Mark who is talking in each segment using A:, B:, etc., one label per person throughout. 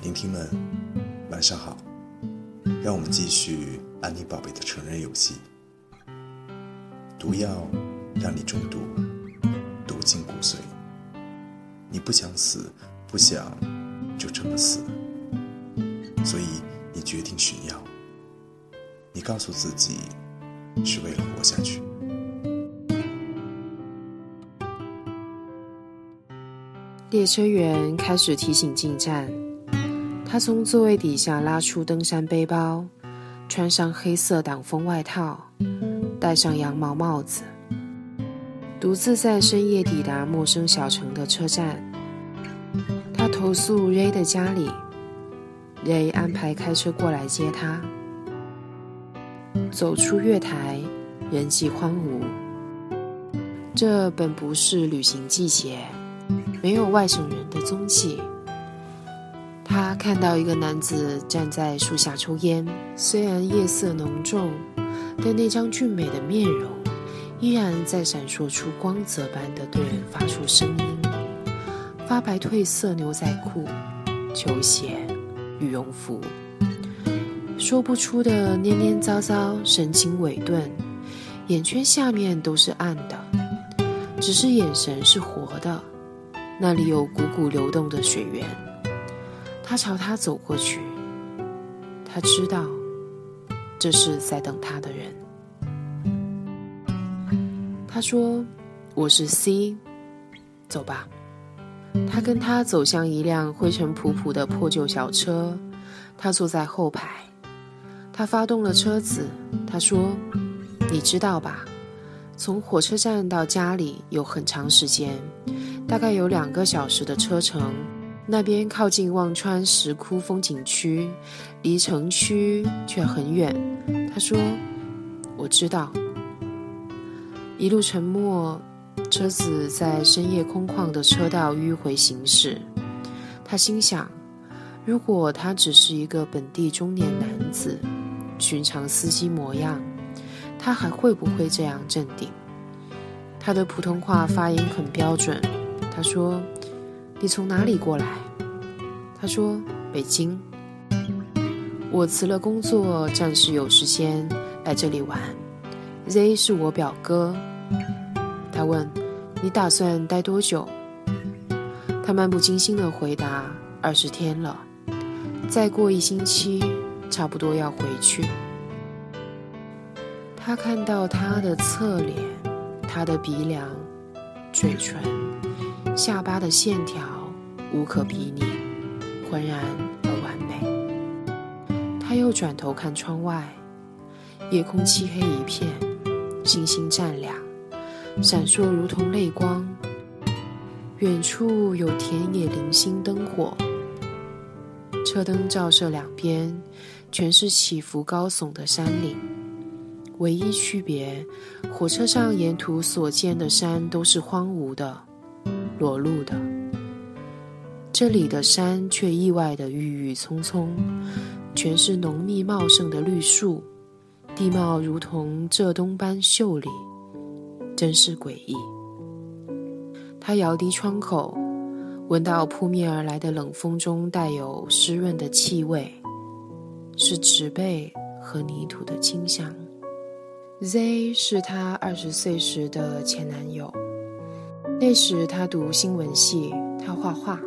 A: 聆听们，晚上好，让我们继续安妮宝贝的成人游戏。毒药让你中毒，毒进骨髓。你不想死，不想就这么死，所以你决定寻药。你告诉自己，是为了活下去。
B: 列车员开始提醒进站。他从座位底下拉出登山背包，穿上黑色挡风外套，戴上羊毛帽子，独自在深夜抵达陌生小城的车站。他投诉 Ray 的家里，Ray 安排开车过来接他。走出月台，人迹荒芜。这本不是旅行季节，没有外省人的踪迹。他看到一个男子站在树下抽烟，虽然夜色浓重，但那张俊美的面容依然在闪烁出光泽般的对人发出声音。发白褪色牛仔裤、球鞋、羽绒服，说不出的蔫蔫糟糟，神情萎顿，眼圈下面都是暗的，只是眼神是活的，那里有汩汩流动的水源。他朝他走过去，他知道这是在等他的人。他说：“我是 C，走吧。”他跟他走向一辆灰尘仆仆的破旧小车，他坐在后排。他发动了车子。他说：“你知道吧？从火车站到家里有很长时间，大概有两个小时的车程。”那边靠近忘川石窟风景区，离城区却很远。他说：“我知道。”一路沉默，车子在深夜空旷的车道迂回行驶。他心想：如果他只是一个本地中年男子，寻常司机模样，他还会不会这样镇定？他的普通话发音很标准。他说。你从哪里过来？他说：“北京。”我辞了工作，暂时有时间来这里玩。Z 是我表哥。他问：“你打算待多久？”他漫不经心地回答：“二十天了，再过一星期，差不多要回去。”他看到他的侧脸，他的鼻梁、嘴唇。下巴的线条无可比拟，浑然而完美。他又转头看窗外，夜空漆黑一片，星星湛亮，闪烁如同泪光。远处有田野零星灯火，车灯照射两边，全是起伏高耸的山岭。唯一区别，火车上沿途所见的山都是荒芜的。裸露的，这里的山却意外的郁郁葱葱，全是浓密茂盛的绿树，地貌如同浙东般秀丽，真是诡异。他摇低窗口，闻到扑面而来的冷风中带有湿润的气味，是植被和泥土的清香。Z 是他二十岁时的前男友。那时他读新闻系，他画画。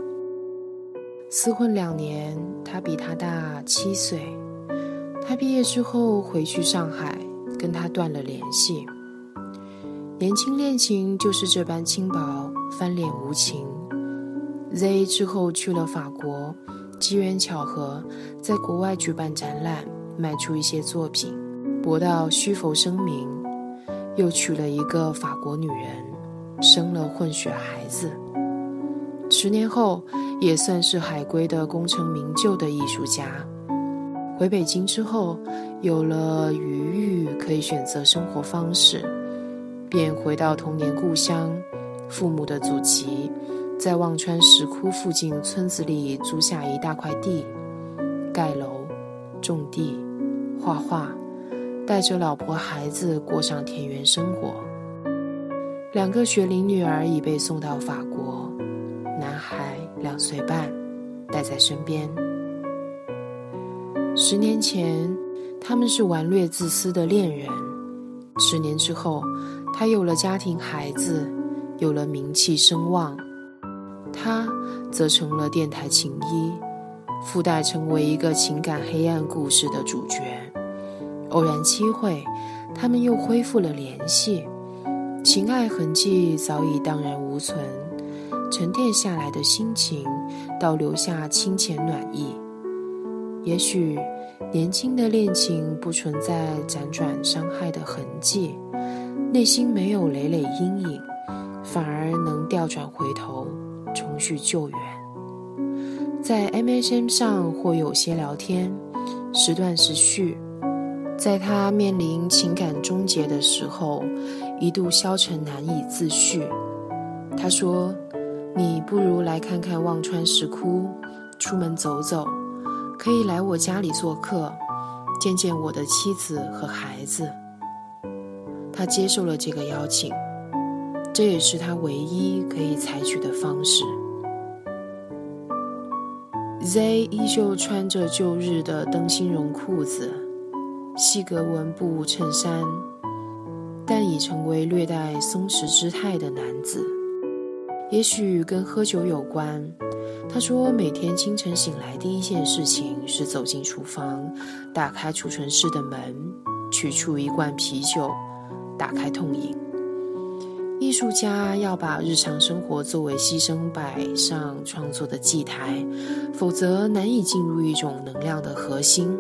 B: 厮混两年，他比他大七岁。他毕业之后回去上海，跟他断了联系。年轻恋情就是这般轻薄，翻脸无情。Z 之后去了法国，机缘巧合，在国外举办展览，卖出一些作品，博到虚浮声名，又娶了一个法国女人，生了混血孩子。十年后，也算是海归的功成名就的艺术家。回北京之后，有了余裕，可以选择生活方式，便回到童年故乡，父母的祖籍，在忘川石窟附近村子里租下一大块地，盖楼、种地、画画，带着老婆孩子过上田园生活。两个学龄女儿已被送到法国，男孩两岁半，带在身边。十年前，他们是顽劣自私的恋人；十年之后，他有了家庭、孩子，有了名气声望，他则成了电台情医，附带成为一个情感黑暗故事的主角。偶然机会，他们又恢复了联系，情爱痕迹早已荡然无存，沉淀下来的心情，倒留下清浅暖意。也许，年轻的恋情不存在辗转伤害的痕迹，内心没有累累阴影，反而能调转回头，重续旧缘。在 MSN 上或有些聊天，时断时续。在他面临情感终结的时候，一度消沉难以自续。他说：“你不如来看看忘川石窟，出门走走。”可以来我家里做客，见见我的妻子和孩子。他接受了这个邀请，这也是他唯一可以采取的方式。Z 依旧穿着旧日的灯芯绒裤子、细格纹布衬衫，但已成为略带松弛姿态的男子。也许跟喝酒有关。他说：“每天清晨醒来，第一件事情是走进厨房，打开储存室的门，取出一罐啤酒，打开痛饮。艺术家要把日常生活作为牺牲摆上创作的祭台，否则难以进入一种能量的核心。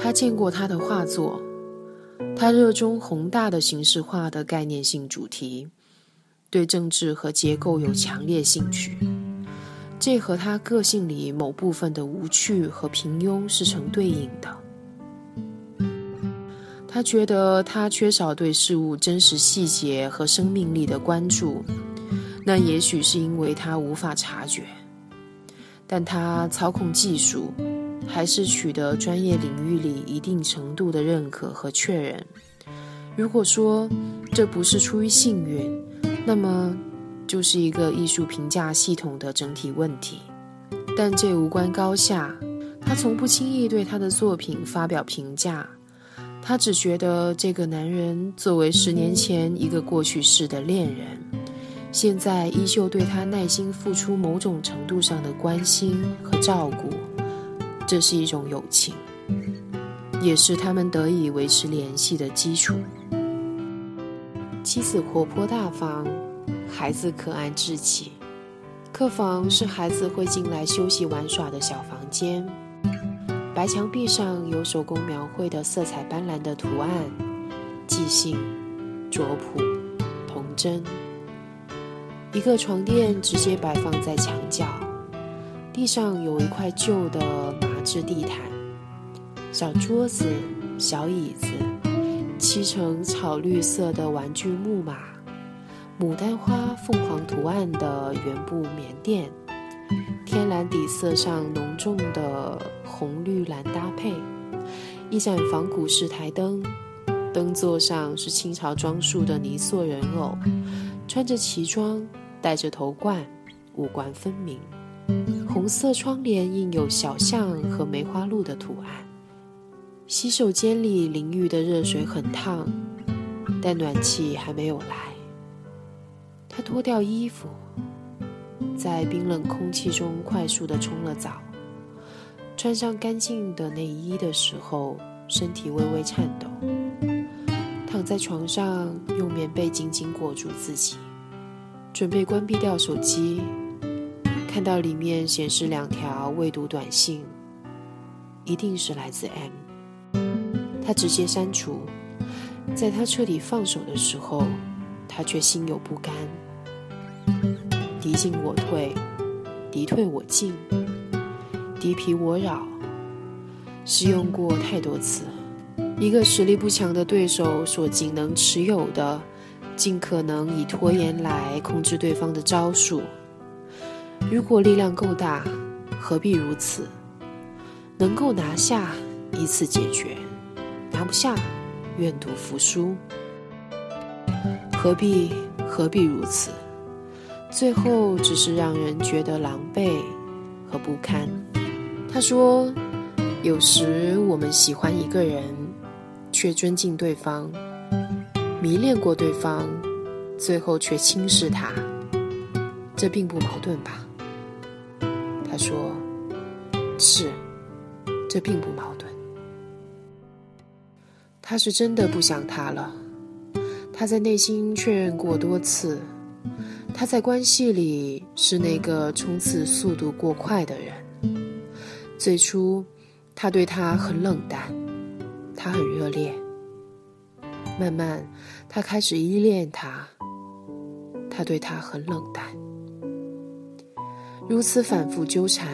B: 他见过他的画作，他热衷宏大的形式化的概念性主题，对政治和结构有强烈兴趣。”这和他个性里某部分的无趣和平庸是成对应的。他觉得他缺少对事物真实细节和生命力的关注，那也许是因为他无法察觉。但他操控技术，还是取得专业领域里一定程度的认可和确认。如果说这不是出于幸运，那么。就是一个艺术评价系统的整体问题，但这无关高下。他从不轻易对他的作品发表评价，他只觉得这个男人作为十年前一个过去式的恋人，现在依旧对他耐心付出某种程度上的关心和照顾，这是一种友情，也是他们得以维持联系的基础。妻子活泼大方。孩子可爱稚气，客房是孩子会进来休息玩耍的小房间。白墙壁上有手工描绘的色彩斑斓的图案，即兴、拙朴、童真。一个床垫直接摆放在墙角，地上有一块旧的麻质地毯，小桌子、小椅子，漆成草绿色的玩具木马。牡丹花、凤凰图案的圆布棉垫，天蓝底色上浓重的红绿蓝搭配，一盏仿古式台灯，灯座上是清朝装束的泥塑人偶，穿着旗装，戴着头冠，五官分明。红色窗帘印有小象和梅花鹿的图案。洗手间里淋浴的热水很烫，但暖气还没有来。他脱掉衣服，在冰冷空气中快速的冲了澡，穿上干净的内衣的时候，身体微微颤抖，躺在床上，用棉被紧紧裹住自己，准备关闭掉手机，看到里面显示两条未读短信，一定是来自 M。他直接删除。在他彻底放手的时候，他却心有不甘。敌进我退，敌退我进，敌疲我扰，使用过太多次。一个实力不强的对手所仅能持有的，尽可能以拖延来控制对方的招数。如果力量够大，何必如此？能够拿下，一次解决；拿不下，愿赌服输。何必何必如此？最后只是让人觉得狼狈和不堪。他说：“有时我们喜欢一个人，却尊敬对方；迷恋过对方，最后却轻视他。这并不矛盾吧？”他说：“是，这并不矛盾。他是真的不想他了。他在内心确认过多次，他在关系里是那个冲刺速度过快的人。最初，他对他很冷淡，他很热烈。慢慢，他开始依恋他，他对他很冷淡。”如此反复纠缠，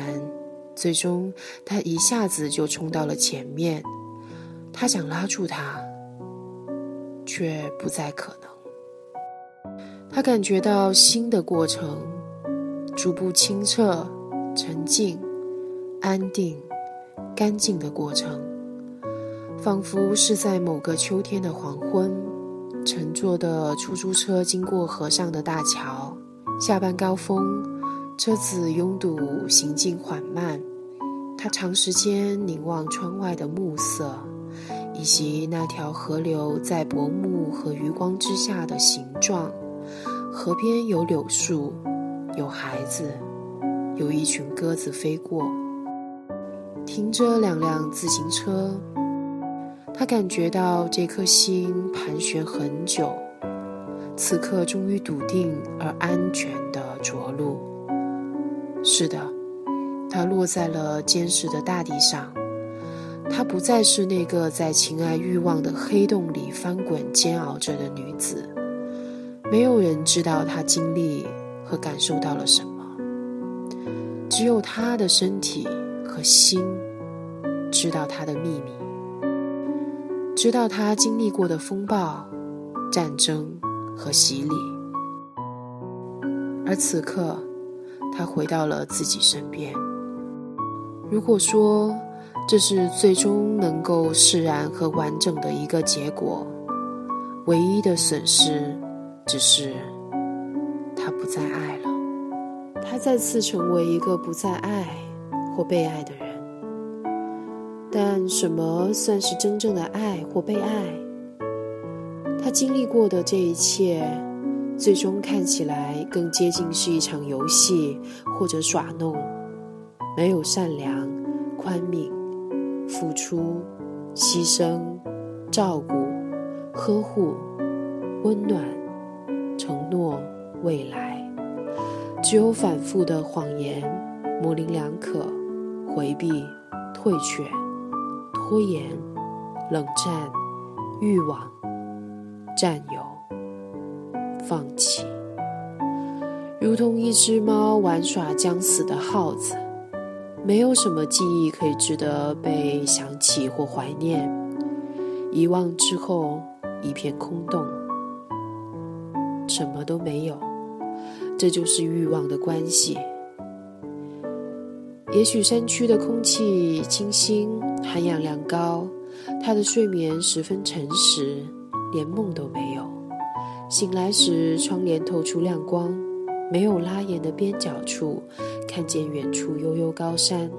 B: 最终他一下子就冲到了前面。他想拉住他，却不再可能。他感觉到新的过程逐步清澈、沉静、安定、干净的过程，仿佛是在某个秋天的黄昏，乘坐的出租车经过河上的大桥，下班高峰。车子拥堵，行进缓慢。他长时间凝望窗外的暮色，以及那条河流在薄暮和余光之下的形状。河边有柳树，有孩子，有一群鸽子飞过。停着两辆自行车，他感觉到这颗心盘旋很久，此刻终于笃定而安全的着陆。是的，她落在了坚实的大地上。她不再是那个在情爱欲望的黑洞里翻滚煎熬着的女子。没有人知道她经历和感受到了什么，只有她的身体和心知道她的秘密，知道她经历过的风暴、战争和洗礼。而此刻。他回到了自己身边。如果说这是最终能够释然和完整的一个结果，唯一的损失只是他不再爱了。他再次成为一个不再爱或被爱的人。但什么算是真正的爱或被爱？他经历过的这一切。最终看起来更接近是一场游戏或者耍弄，没有善良、宽悯、付出、牺牲、照顾、呵护、温暖、承诺、未来，只有反复的谎言、模棱两可、回避、退却、拖延、冷战、欲望、占有。放弃，如同一只猫玩耍将死的耗子，没有什么记忆可以值得被想起或怀念。遗忘之后，一片空洞，什么都没有。这就是欲望的关系。也许山区的空气清新，含氧量高，他的睡眠十分诚实，连梦都没有。醒来时，窗帘透出亮光，没有拉檐的边角处，看见远处悠悠高山。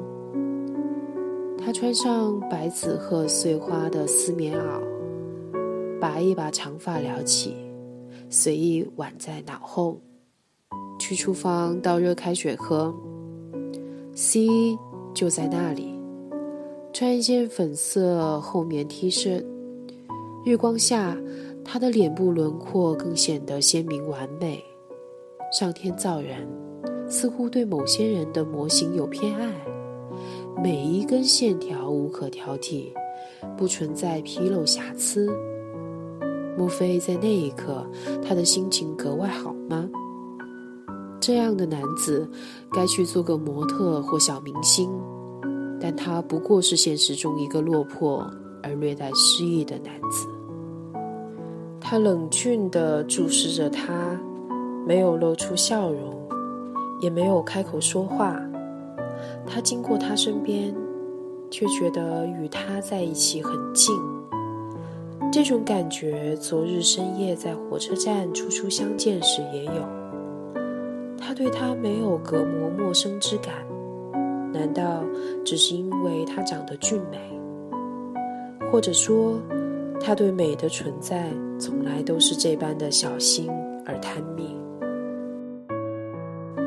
B: 他穿上白紫褐碎花的丝棉袄，把一把长发撩起，随意挽在脑后，去厨房倒热开水喝。C 就在那里，穿一件粉色厚棉 T 恤，日光下。他的脸部轮廓更显得鲜明完美。上天造人，似乎对某些人的模型有偏爱。每一根线条无可挑剔，不存在纰漏瑕疵。莫非在那一刻，他的心情格外好吗？这样的男子，该去做个模特或小明星，但他不过是现实中一个落魄而略带失意的男子。他冷峻地注视着他，没有露出笑容，也没有开口说话。他经过他身边，却觉得与他在一起很近。这种感觉，昨日深夜在火车站初初相见时也有。他对他没有隔膜陌生之感，难道只是因为他长得俊美？或者说，他对美的存在从来都是这般的小心而探秘？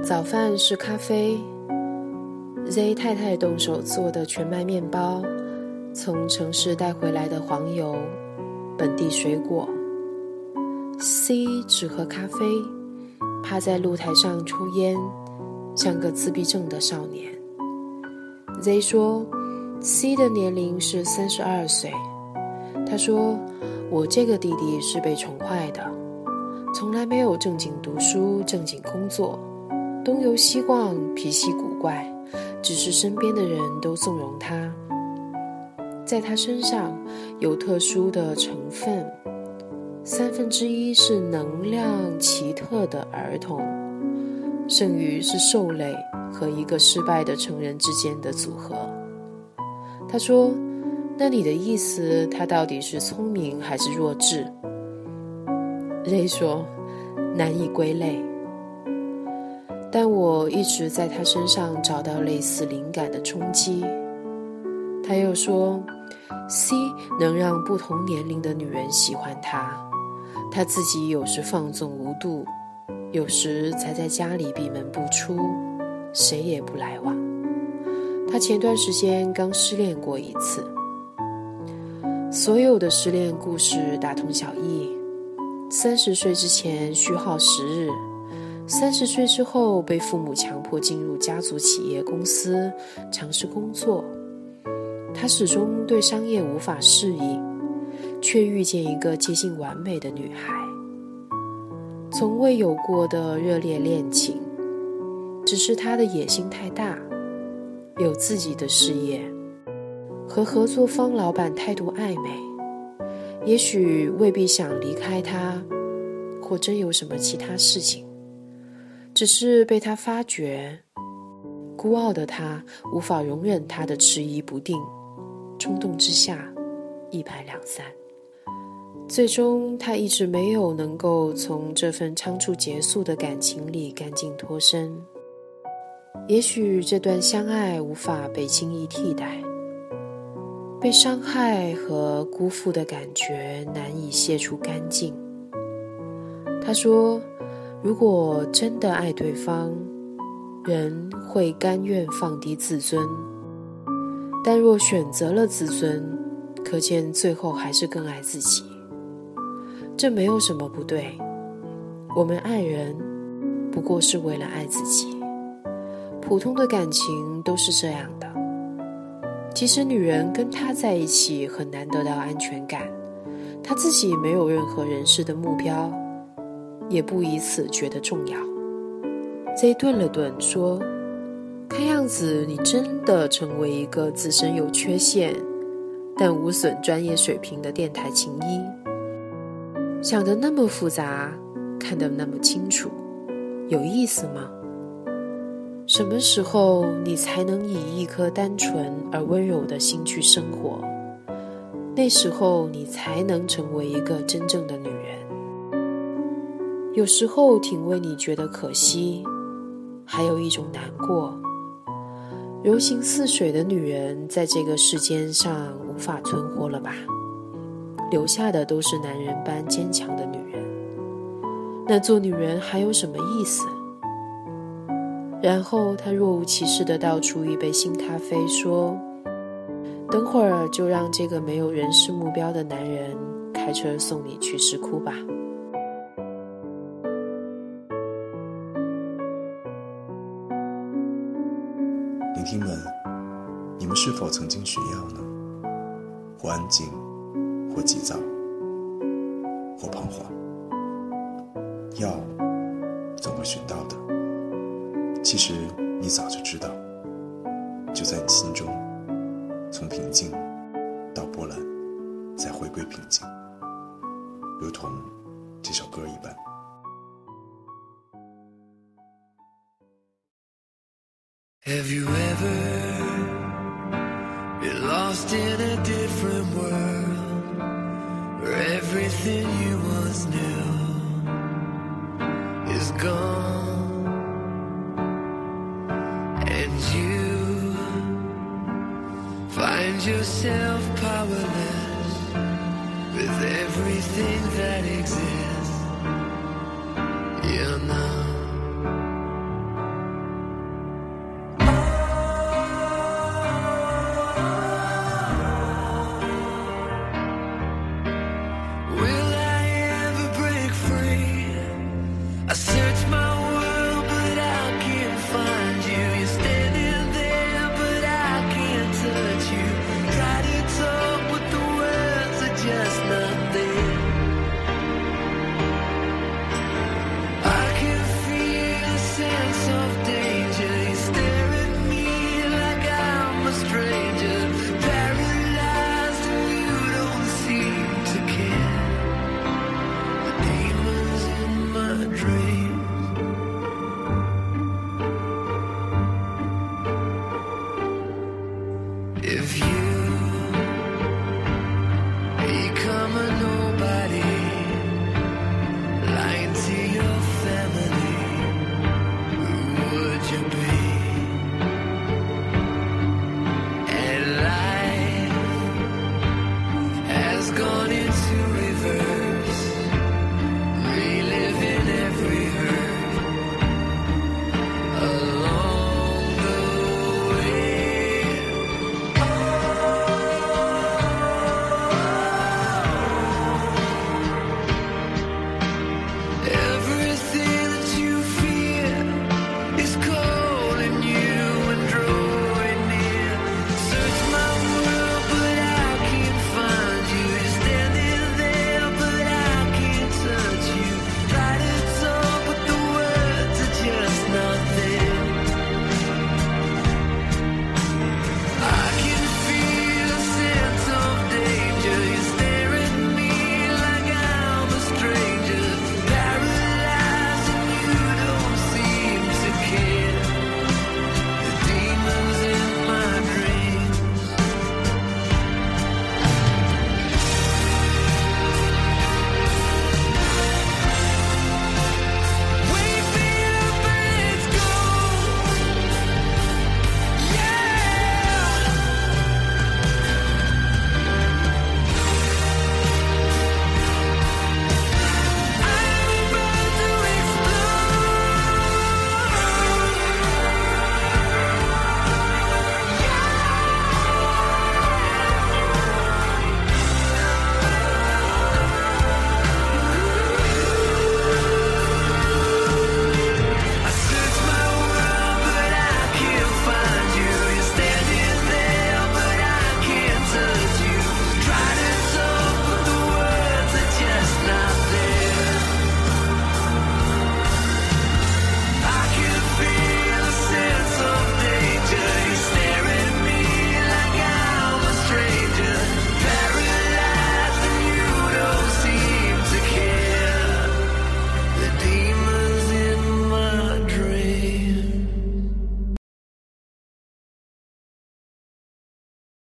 B: 早饭是咖啡。Z 太太动手做的全麦面包，从城市带回来的黄油，本地水果。C 只喝咖啡，趴在露台上抽烟，像个自闭症的少年。Z 说，C 的年龄是三十二岁。他说，我这个弟弟是被宠坏的，从来没有正经读书、正经工作，东游西逛，脾气古怪。只是身边的人都纵容他，在他身上有特殊的成分，三分之一是能量奇特的儿童，剩余是兽类和一个失败的成人之间的组合。他说：“那你的意思，他到底是聪明还是弱智？”雷说：“难以归类。”但我一直在他身上找到类似灵感的冲击。他又说，C 能让不同年龄的女人喜欢他，他自己有时放纵无度，有时才在家里闭门不出，谁也不来往。他前段时间刚失恋过一次，所有的失恋故事大同小异。三十岁之前虚耗时日。三十岁之后，被父母强迫进入家族企业公司尝试工作。他始终对商业无法适应，却遇见一个接近完美的女孩。从未有过的热烈恋情，只是他的野心太大，有自己的事业，和合作方老板态度暧昧。也许未必想离开他，或真有什么其他事情。只是被他发觉，孤傲的他无法容忍他的迟疑不定，冲动之下一拍两散。最终，他一直没有能够从这份仓促结束的感情里干净脱身。也许这段相爱无法被轻易替代，被伤害和辜负的感觉难以卸除干净。他说。如果真的爱对方，人会甘愿放低自尊；但若选择了自尊，可见最后还是更爱自己。这没有什么不对。我们爱人，不过是为了爱自己。普通的感情都是这样的。即使女人跟他在一起很难得到安全感，他自己没有任何人事的目标。也不以此觉得重要。Z 顿了顿，说：“看样子你真的成为一个自身有缺陷，但无损专业水平的电台琴医。想的那么复杂，看得那么清楚，有意思吗？什么时候你才能以一颗单纯而温柔的心去生活？那时候你才能成为一个真正的女人。”有时候挺为你觉得可惜，还有一种难过。柔情似水的女人在这个世间上无法存活了吧？留下的都是男人般坚强的女人。那做女人还有什么意思？然后他若无其事地倒出一杯新咖啡，说：“等会儿就让这个没有人事目标的男人开车送你去石窟吧。”
A: 是否曾经需要呢？或安静，或急躁，或彷徨。药总会寻到的。其实你早就知道，就在你心中，从平静到波澜，再回归平静，如同这首歌一般。
C: Have you ever lost in a different world where everything you once knew is gone and you find yourself powerless with everything that exists?